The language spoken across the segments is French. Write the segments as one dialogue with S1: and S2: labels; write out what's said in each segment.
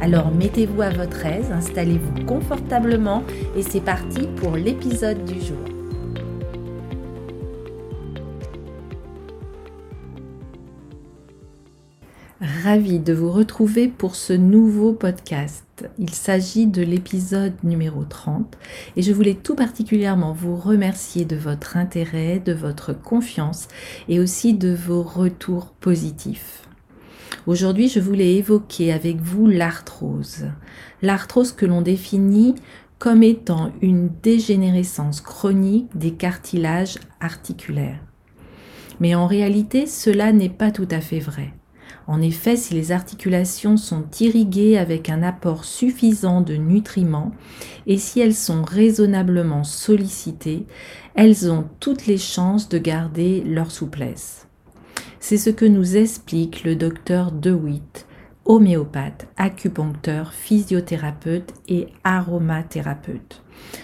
S1: Alors mettez-vous à votre aise, installez-vous confortablement et c'est parti pour l'épisode du jour. Ravi de vous retrouver pour ce nouveau podcast. Il s'agit de l'épisode numéro 30 et je voulais tout particulièrement vous remercier de votre intérêt, de votre confiance et aussi de vos retours positifs. Aujourd'hui, je voulais évoquer avec vous l'arthrose. L'arthrose que l'on définit comme étant une dégénérescence chronique des cartilages articulaires. Mais en réalité, cela n'est pas tout à fait vrai. En effet, si les articulations sont irriguées avec un apport suffisant de nutriments et si elles sont raisonnablement sollicitées, elles ont toutes les chances de garder leur souplesse. C'est ce que nous explique le docteur DeWitt, homéopathe, acupuncteur, physiothérapeute et aromathérapeute.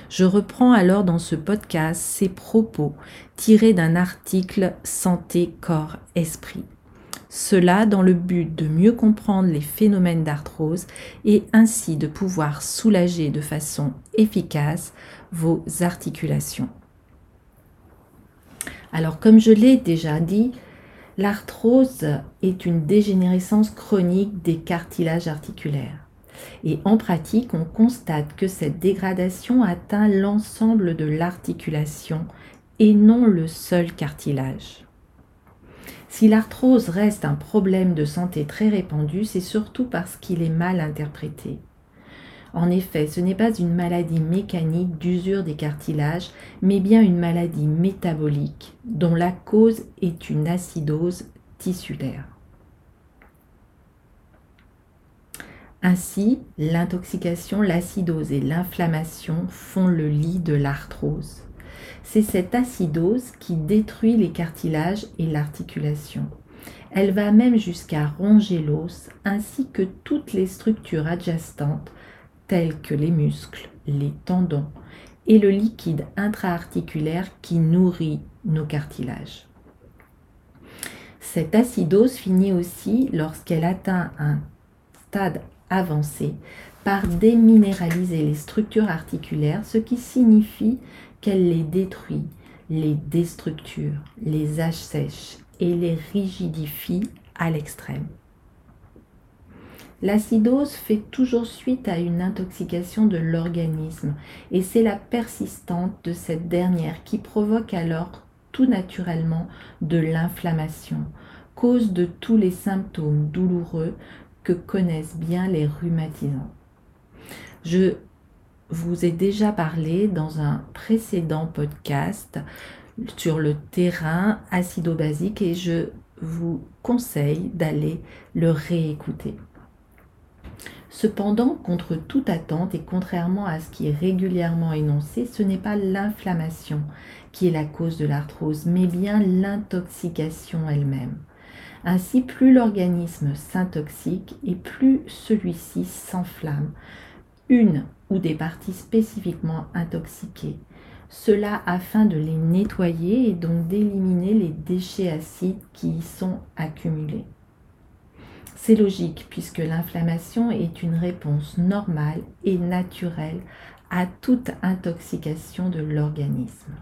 S1: Je reprends alors dans ce podcast ses propos tirés d'un article Santé, corps, esprit. Cela dans le but de mieux comprendre les phénomènes d'arthrose et ainsi de pouvoir soulager de façon efficace vos articulations. Alors comme je l'ai déjà dit, L'arthrose est une dégénérescence chronique des cartilages articulaires. Et en pratique, on constate que cette dégradation atteint l'ensemble de l'articulation et non le seul cartilage. Si l'arthrose reste un problème de santé très répandu, c'est surtout parce qu'il est mal interprété. En effet, ce n'est pas une maladie mécanique d'usure des cartilages, mais bien une maladie métabolique dont la cause est une acidose tissulaire. Ainsi, l'intoxication, l'acidose et l'inflammation font le lit de l'arthrose. C'est cette acidose qui détruit les cartilages et l'articulation. Elle va même jusqu'à ronger l'os ainsi que toutes les structures adjacentes tels que les muscles, les tendons et le liquide intra-articulaire qui nourrit nos cartilages. Cette acidose finit aussi, lorsqu'elle atteint un stade avancé, par déminéraliser les structures articulaires, ce qui signifie qu'elle les détruit, les déstructure, les assèche et les rigidifie à l'extrême. L'acidose fait toujours suite à une intoxication de l'organisme et c'est la persistante de cette dernière qui provoque alors tout naturellement de l'inflammation, cause de tous les symptômes douloureux que connaissent bien les rhumatisants. Je vous ai déjà parlé dans un précédent podcast sur le terrain acido-basique et je vous conseille d'aller le réécouter. Cependant, contre toute attente et contrairement à ce qui est régulièrement énoncé, ce n'est pas l'inflammation qui est la cause de l'arthrose, mais bien l'intoxication elle-même. Ainsi, plus l'organisme s'intoxique et plus celui-ci s'enflamme, une ou des parties spécifiquement intoxiquées. Cela afin de les nettoyer et donc d'éliminer les déchets acides qui y sont accumulés. C'est logique puisque l'inflammation est une réponse normale et naturelle à toute intoxication de l'organisme.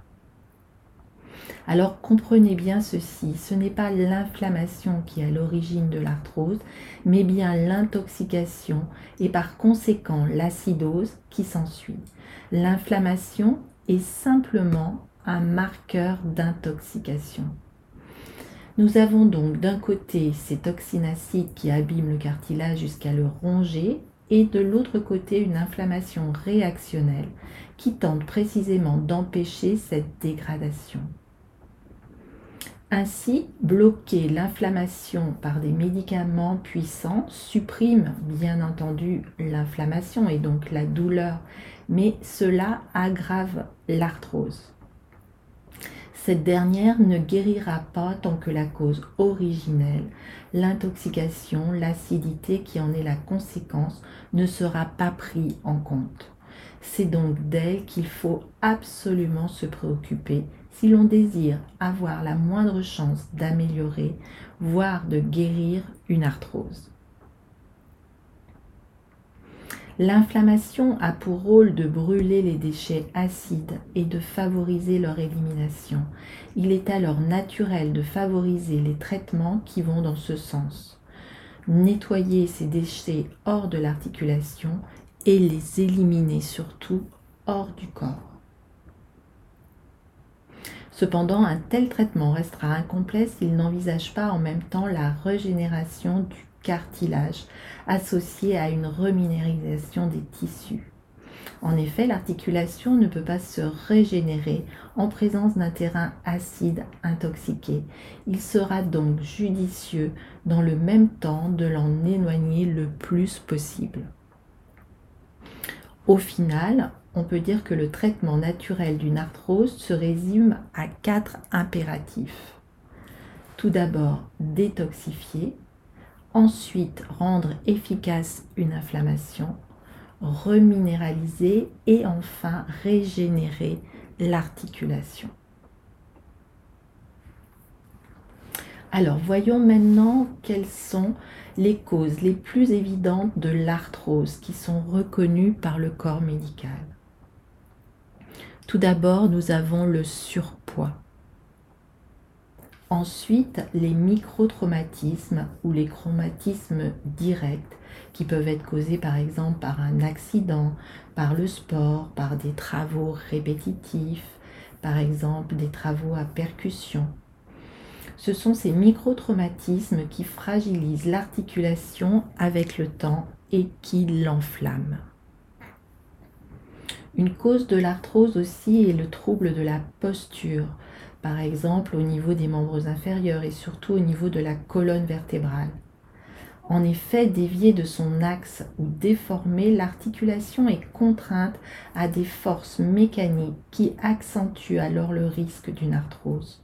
S1: Alors comprenez bien ceci, ce n'est pas l'inflammation qui est à l'origine de l'arthrose, mais bien l'intoxication et par conséquent l'acidose qui s'ensuit. L'inflammation est simplement un marqueur d'intoxication. Nous avons donc d'un côté ces toxines acides qui abîment le cartilage jusqu'à le ronger et de l'autre côté une inflammation réactionnelle qui tente précisément d'empêcher cette dégradation. Ainsi, bloquer l'inflammation par des médicaments puissants supprime bien entendu l'inflammation et donc la douleur, mais cela aggrave l'arthrose. Cette dernière ne guérira pas tant que la cause originelle, l'intoxication, l'acidité qui en est la conséquence, ne sera pas pris en compte. C'est donc d'elle qu'il faut absolument se préoccuper si l'on désire avoir la moindre chance d'améliorer, voire de guérir une arthrose. L'inflammation a pour rôle de brûler les déchets acides et de favoriser leur élimination. Il est alors naturel de favoriser les traitements qui vont dans ce sens. Nettoyer ces déchets hors de l'articulation et les éliminer surtout hors du corps. Cependant, un tel traitement restera incomplet s'il n'envisage pas en même temps la régénération du cartilage associé à une reminéralisation des tissus. En effet, l'articulation ne peut pas se régénérer en présence d'un terrain acide intoxiqué. Il sera donc judicieux dans le même temps de l'en éloigner le plus possible. Au final, on peut dire que le traitement naturel d'une arthrose se résume à quatre impératifs. Tout d'abord, détoxifier, ensuite rendre efficace une inflammation, reminéraliser et enfin régénérer l'articulation. Alors voyons maintenant quelles sont les causes les plus évidentes de l'arthrose qui sont reconnues par le corps médical. Tout d'abord, nous avons le surpoids. Ensuite, les microtraumatismes ou les traumatismes directs qui peuvent être causés par exemple par un accident, par le sport, par des travaux répétitifs, par exemple des travaux à percussion. Ce sont ces microtraumatismes qui fragilisent l'articulation avec le temps et qui l'enflamment. Une cause de l'arthrose aussi est le trouble de la posture, par exemple au niveau des membres inférieurs et surtout au niveau de la colonne vertébrale. En effet, déviée de son axe ou déformée, l'articulation est contrainte à des forces mécaniques qui accentuent alors le risque d'une arthrose.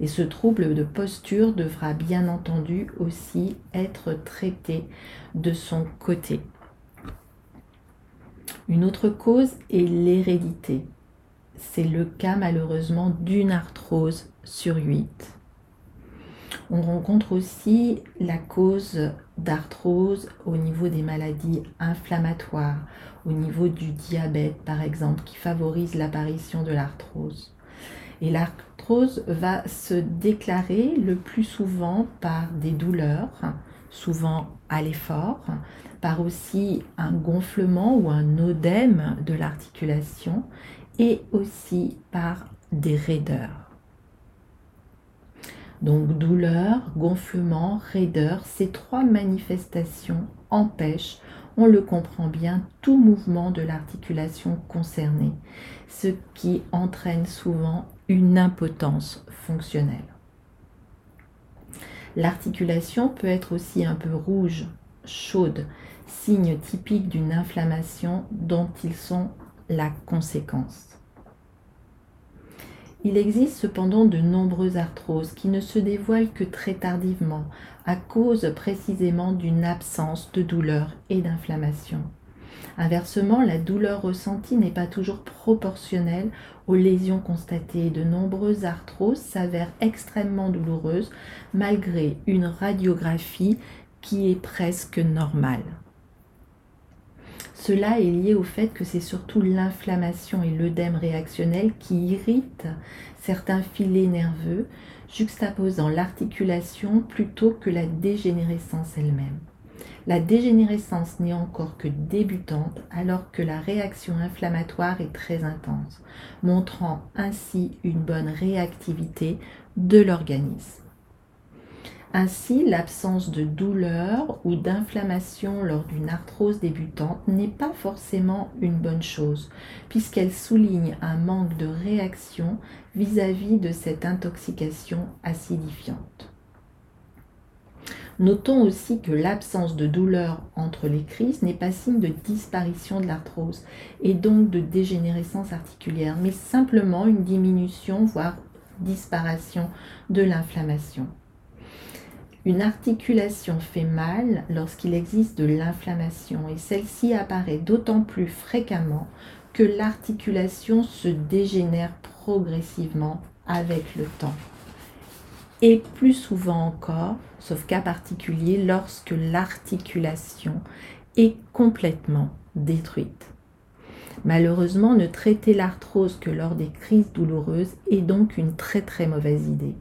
S1: Et ce trouble de posture devra bien entendu aussi être traité de son côté. Une autre cause est l'hérédité. C'est le cas malheureusement d'une arthrose sur 8. On rencontre aussi la cause d'arthrose au niveau des maladies inflammatoires, au niveau du diabète par exemple, qui favorise l'apparition de l'arthrose. Et l'arthrose va se déclarer le plus souvent par des douleurs, souvent à l'effort, par aussi un gonflement ou un odème de l'articulation et aussi par des raideurs. Donc douleur, gonflement, raideur, ces trois manifestations empêchent, on le comprend bien, tout mouvement de l'articulation concernée, ce qui entraîne souvent une impotence fonctionnelle. L'articulation peut être aussi un peu rouge, chaude, signe typique d'une inflammation dont ils sont la conséquence. Il existe cependant de nombreuses arthroses qui ne se dévoilent que très tardivement, à cause précisément d'une absence de douleur et d'inflammation. Inversement, la douleur ressentie n'est pas toujours proportionnelle aux lésions constatées. De nombreuses arthroses s'avèrent extrêmement douloureuses malgré une radiographie qui est presque normale. Cela est lié au fait que c'est surtout l'inflammation et l'œdème réactionnel qui irritent certains filets nerveux, juxtaposant l'articulation plutôt que la dégénérescence elle-même. La dégénérescence n'est encore que débutante alors que la réaction inflammatoire est très intense, montrant ainsi une bonne réactivité de l'organisme. Ainsi, l'absence de douleur ou d'inflammation lors d'une arthrose débutante n'est pas forcément une bonne chose, puisqu'elle souligne un manque de réaction vis-à-vis de cette intoxication acidifiante. Notons aussi que l'absence de douleur entre les crises n'est pas signe de disparition de l'arthrose et donc de dégénérescence articulaire, mais simplement une diminution, voire disparition de l'inflammation. Une articulation fait mal lorsqu'il existe de l'inflammation et celle-ci apparaît d'autant plus fréquemment que l'articulation se dégénère progressivement avec le temps. Et plus souvent encore, sauf cas particulier, lorsque l'articulation est complètement détruite. Malheureusement, ne traiter l'arthrose que lors des crises douloureuses est donc une très très mauvaise idée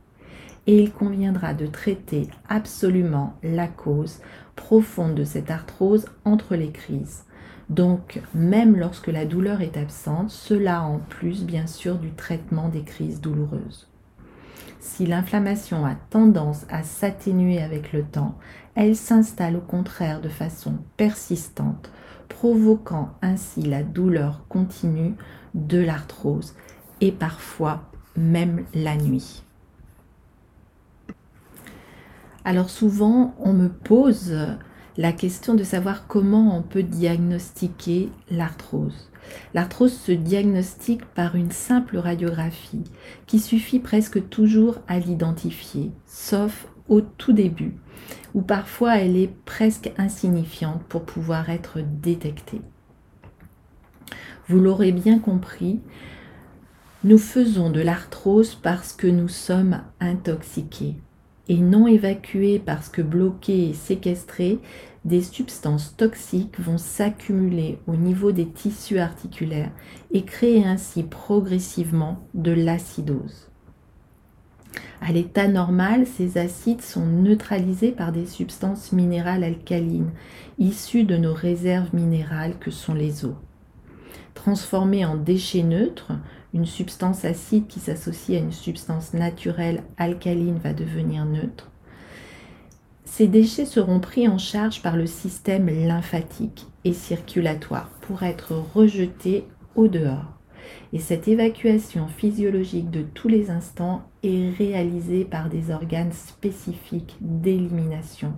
S1: et il conviendra de traiter absolument la cause profonde de cette arthrose entre les crises. Donc, même lorsque la douleur est absente, cela en plus bien sûr du traitement des crises douloureuses. Si l'inflammation a tendance à s'atténuer avec le temps, elle s'installe au contraire de façon persistante, provoquant ainsi la douleur continue de l'arthrose et parfois même la nuit. Alors souvent, on me pose la question de savoir comment on peut diagnostiquer l'arthrose. L'arthrose se diagnostique par une simple radiographie qui suffit presque toujours à l'identifier, sauf au tout début, où parfois elle est presque insignifiante pour pouvoir être détectée. Vous l'aurez bien compris, nous faisons de l'arthrose parce que nous sommes intoxiqués et non évacuées parce que bloquées et séquestrées, des substances toxiques vont s'accumuler au niveau des tissus articulaires et créer ainsi progressivement de l'acidose. À l'état normal, ces acides sont neutralisés par des substances minérales alcalines issues de nos réserves minérales que sont les eaux. Transformées en déchets neutres, une substance acide qui s'associe à une substance naturelle alcaline va devenir neutre. Ces déchets seront pris en charge par le système lymphatique et circulatoire pour être rejetés au dehors. Et cette évacuation physiologique de tous les instants est réalisée par des organes spécifiques d'élimination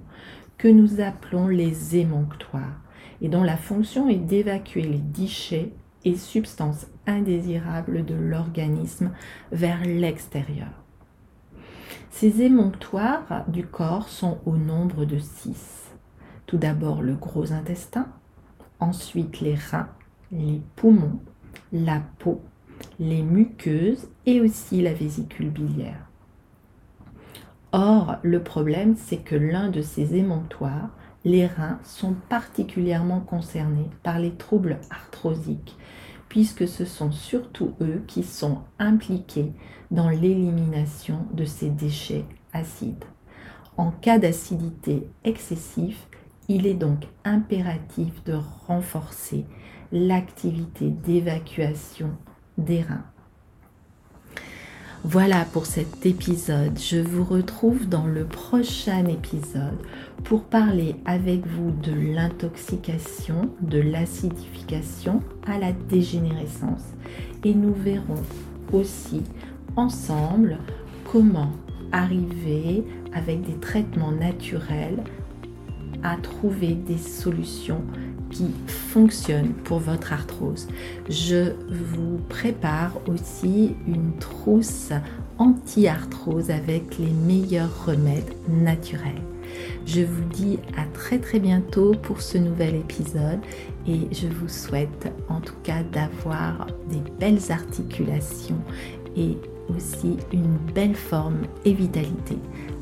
S1: que nous appelons les émonctoires et dont la fonction est d'évacuer les déchets et substances indésirables de l'organisme vers l'extérieur. Ces émonctoires du corps sont au nombre de six. Tout d'abord le gros intestin, ensuite les reins, les poumons, la peau, les muqueuses et aussi la vésicule biliaire. Or, le problème, c'est que l'un de ces émonctoires, les reins, sont particulièrement concernés par les troubles arthrosiques puisque ce sont surtout eux qui sont impliqués dans l'élimination de ces déchets acides. En cas d'acidité excessive, il est donc impératif de renforcer l'activité d'évacuation des reins. Voilà pour cet épisode. Je vous retrouve dans le prochain épisode pour parler avec vous de l'intoxication, de l'acidification à la dégénérescence. Et nous verrons aussi ensemble comment arriver avec des traitements naturels à trouver des solutions qui fonctionnent pour votre arthrose. Je vous prépare aussi une trousse anti-arthrose avec les meilleurs remèdes naturels. Je vous dis à très très bientôt pour ce nouvel épisode et je vous souhaite en tout cas d'avoir des belles articulations et aussi une belle forme et vitalité.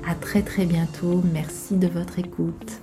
S1: À très très bientôt. Merci de votre écoute.